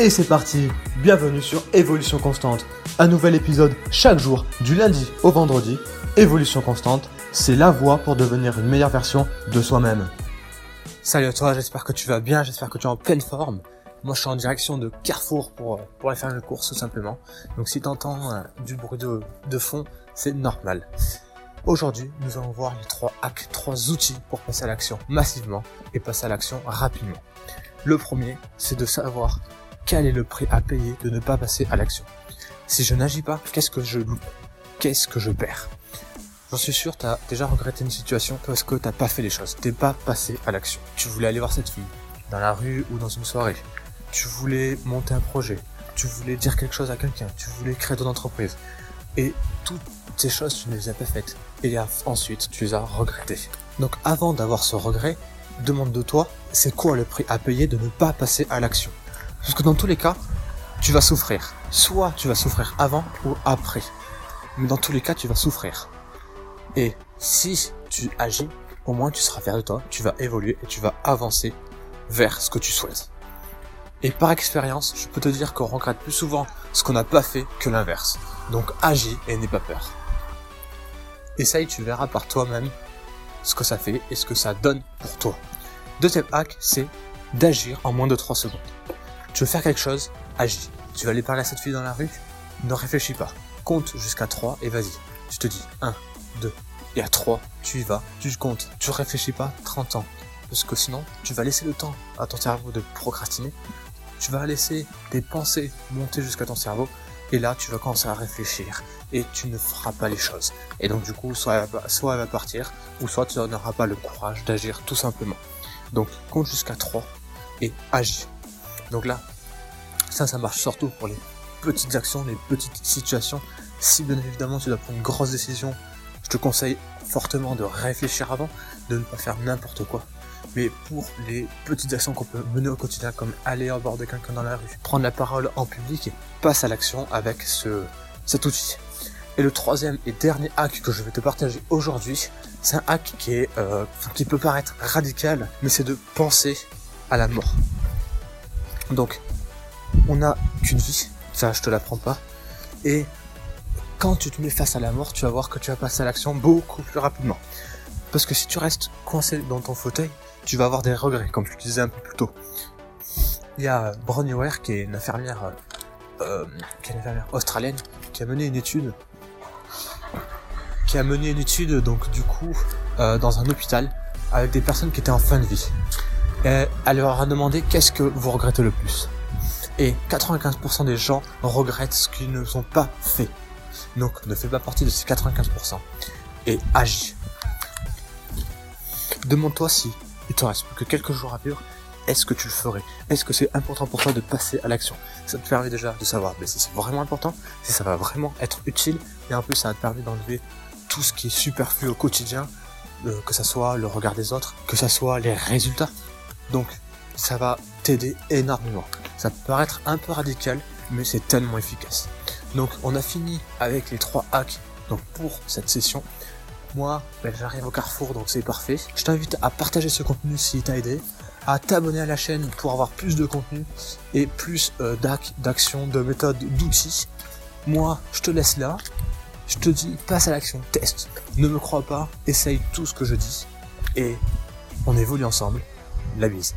Et c'est parti Bienvenue sur Évolution Constante. Un nouvel épisode chaque jour, du lundi au vendredi. Évolution Constante, c'est la voie pour devenir une meilleure version de soi-même. Salut à toi, j'espère que tu vas bien, j'espère que tu es en pleine forme. Moi je suis en direction de Carrefour pour, pour aller faire une course tout simplement. Donc si tu entends euh, du bruit de, de fond, c'est normal. Aujourd'hui, nous allons voir les trois hacks, trois outils pour passer à l'action massivement et passer à l'action rapidement. Le premier, c'est de savoir quel est le prix à payer de ne pas passer à l'action? Si je n'agis pas, qu'est-ce que je Qu'est-ce que je perds? J'en suis sûr, tu as déjà regretté une situation parce que t'as pas fait les choses, t'es pas passé à l'action. Tu voulais aller voir cette fille, dans la rue ou dans une soirée. Tu voulais monter un projet, tu voulais dire quelque chose à quelqu'un, tu voulais créer ton entreprise. Et toutes ces choses, tu ne les as pas faites. Et ensuite, tu les as regrettées. Donc avant d'avoir ce regret, demande de toi, c'est quoi le prix à payer de ne pas passer à l'action? Parce que dans tous les cas, tu vas souffrir. Soit tu vas souffrir avant ou après. Mais dans tous les cas, tu vas souffrir. Et si tu agis, au moins tu seras fier de toi, tu vas évoluer et tu vas avancer vers ce que tu souhaites. Et par expérience, je peux te dire qu'on regrette plus souvent ce qu'on n'a pas fait que l'inverse. Donc agis et n'aie pas peur. Essaye, tu verras par toi-même ce que ça fait et ce que ça donne pour toi. Deuxième hack, c'est d'agir en moins de 3 secondes. Tu veux faire quelque chose, agis. Tu vas aller parler à cette fille dans la rue, ne réfléchis pas. Compte jusqu'à 3 et vas-y. Tu te dis 1, 2, et à 3, tu y vas, tu comptes, tu réfléchis pas 30 ans. Parce que sinon, tu vas laisser le temps à ton cerveau de procrastiner. Tu vas laisser tes pensées monter jusqu'à ton cerveau. Et là, tu vas commencer à réfléchir. Et tu ne feras pas les choses. Et donc, du coup, soit elle va, soit elle va partir, ou soit tu n'auras pas le courage d'agir tout simplement. Donc, compte jusqu'à 3 et agis. Donc là, ça, ça marche surtout pour les petites actions, les petites situations. Si bien évidemment tu dois prendre une grosse décision, je te conseille fortement de réfléchir avant, de ne pas faire n'importe quoi. Mais pour les petites actions qu'on peut mener au quotidien, comme aller au bord de quelqu'un dans la rue, prendre la parole en public, passe à l'action avec ce, cet outil. Et le troisième et dernier hack que je vais te partager aujourd'hui, c'est un hack qui est, euh, qui peut paraître radical, mais c'est de penser à la mort. Donc, on n'a qu'une vie, ça je te l'apprends pas, et quand tu te mets face à la mort, tu vas voir que tu vas passer à l'action beaucoup plus rapidement. Parce que si tu restes coincé dans ton fauteuil, tu vas avoir des regrets, comme je te disais un peu plus tôt. Il y a Bronnie Ware, qui est une infirmière, euh, qui est une infirmière australienne, qui a mené une étude, qui a mené une étude, donc du coup, euh, dans un hôpital, avec des personnes qui étaient en fin de vie. Et elle leur a demandé qu'est-ce que vous regrettez le plus. Et 95% des gens regrettent ce qu'ils ne sont pas fait. Donc ne fais pas partie de ces 95% et agis. Demande-toi si il te reste plus que quelques jours à vivre, est-ce que tu le ferais? Est-ce que c'est important pour toi de passer à l'action? Ça te permet déjà de savoir mais si c'est vraiment important, si ça va vraiment être utile, et en plus ça te permet d'enlever tout ce qui est superflu au quotidien, euh, que ça soit le regard des autres, que ça soit les résultats. Donc ça va t'aider énormément. Ça peut paraître un peu radical, mais c'est tellement efficace. Donc on a fini avec les trois hacks donc pour cette session. Moi, ben, j'arrive au carrefour, donc c'est parfait. Je t'invite à partager ce contenu s'il t'a aidé, à t'abonner à la chaîne pour avoir plus de contenu et plus euh, d'actions, de méthodes, d'outils. Moi, je te laisse là. Je te dis, passe à l'action, teste. Ne me crois pas, essaye tout ce que je dis et on évolue ensemble. La bise.